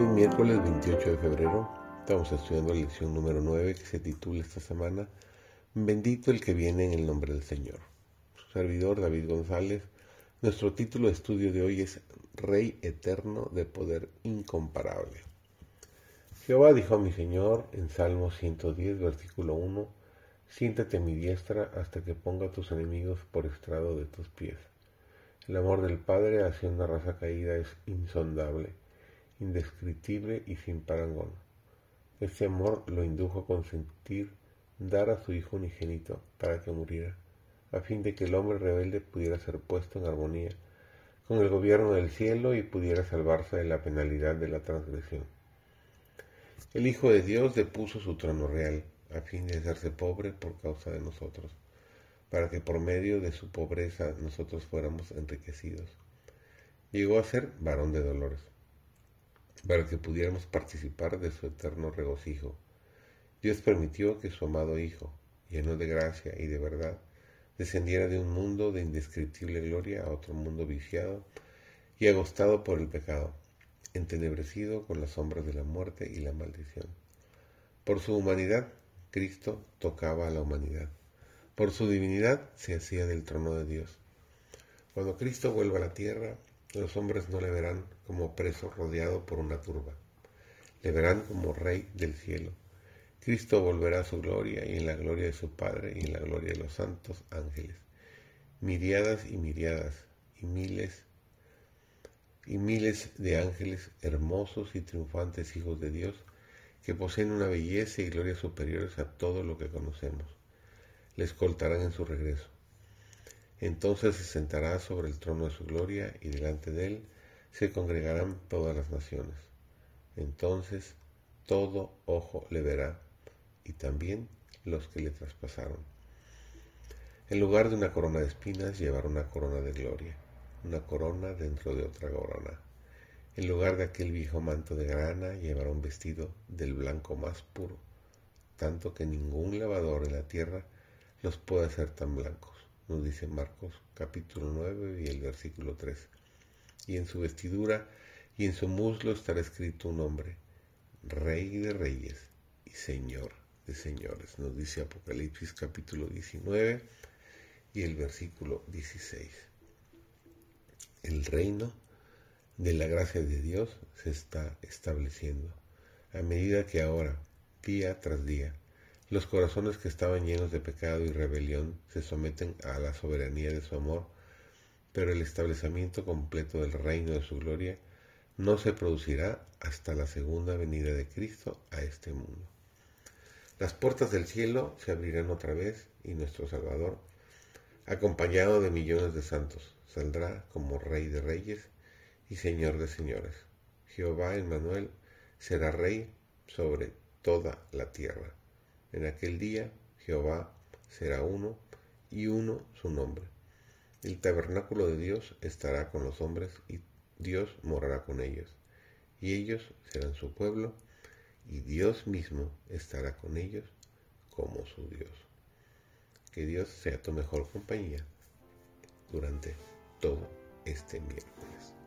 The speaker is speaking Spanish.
miércoles 28 de febrero estamos estudiando la lección número 9 que se titula esta semana Bendito el que viene en el nombre del Señor. Su servidor David González, nuestro título de estudio de hoy es Rey eterno de poder incomparable. Jehová dijo a mi Señor en Salmo 110, versículo 1, Siéntate a mi diestra hasta que ponga tus enemigos por estrado de tus pies. El amor del Padre hacia una raza caída es insondable indescriptible y sin parangón. Ese amor lo indujo a consentir dar a su Hijo unigénito para que muriera, a fin de que el hombre rebelde pudiera ser puesto en armonía con el gobierno del cielo y pudiera salvarse de la penalidad de la transgresión. El Hijo de Dios depuso su trono real, a fin de hacerse pobre por causa de nosotros, para que por medio de su pobreza nosotros fuéramos enriquecidos. Llegó a ser varón de dolores para que pudiéramos participar de su eterno regocijo. Dios permitió que su amado Hijo, lleno de gracia y de verdad, descendiera de un mundo de indescriptible gloria a otro mundo viciado y agostado por el pecado, entenebrecido con las sombras de la muerte y la maldición. Por su humanidad, Cristo tocaba a la humanidad. Por su divinidad se hacía del trono de Dios. Cuando Cristo vuelva a la tierra, los hombres no le verán como preso rodeado por una turba. Le verán como rey del cielo. Cristo volverá a su gloria y en la gloria de su Padre y en la gloria de los santos ángeles. Miriadas y miriadas y miles y miles de ángeles hermosos y triunfantes hijos de Dios que poseen una belleza y gloria superiores a todo lo que conocemos. Le escoltarán en su regreso. Entonces se sentará sobre el trono de su gloria y delante de él se congregarán todas las naciones. Entonces todo ojo le verá y también los que le traspasaron. En lugar de una corona de espinas llevará una corona de gloria, una corona dentro de otra corona. En lugar de aquel viejo manto de grana llevará un vestido del blanco más puro, tanto que ningún lavador en la tierra los puede hacer tan blancos nos dice Marcos capítulo 9 y el versículo 3. Y en su vestidura y en su muslo estará escrito un nombre, Rey de Reyes y Señor de Señores, nos dice Apocalipsis capítulo 19 y el versículo 16. El reino de la gracia de Dios se está estableciendo a medida que ahora, día tras día, los corazones que estaban llenos de pecado y rebelión se someten a la soberanía de su amor, pero el establecimiento completo del reino de su gloria no se producirá hasta la segunda venida de Cristo a este mundo. Las puertas del cielo se abrirán otra vez y nuestro Salvador, acompañado de millones de santos, saldrá como Rey de Reyes y Señor de Señores. Jehová Emmanuel será Rey sobre toda la tierra. En aquel día Jehová será uno y uno su nombre. El tabernáculo de Dios estará con los hombres y Dios morará con ellos. Y ellos serán su pueblo y Dios mismo estará con ellos como su Dios. Que Dios sea tu mejor compañía durante todo este miércoles.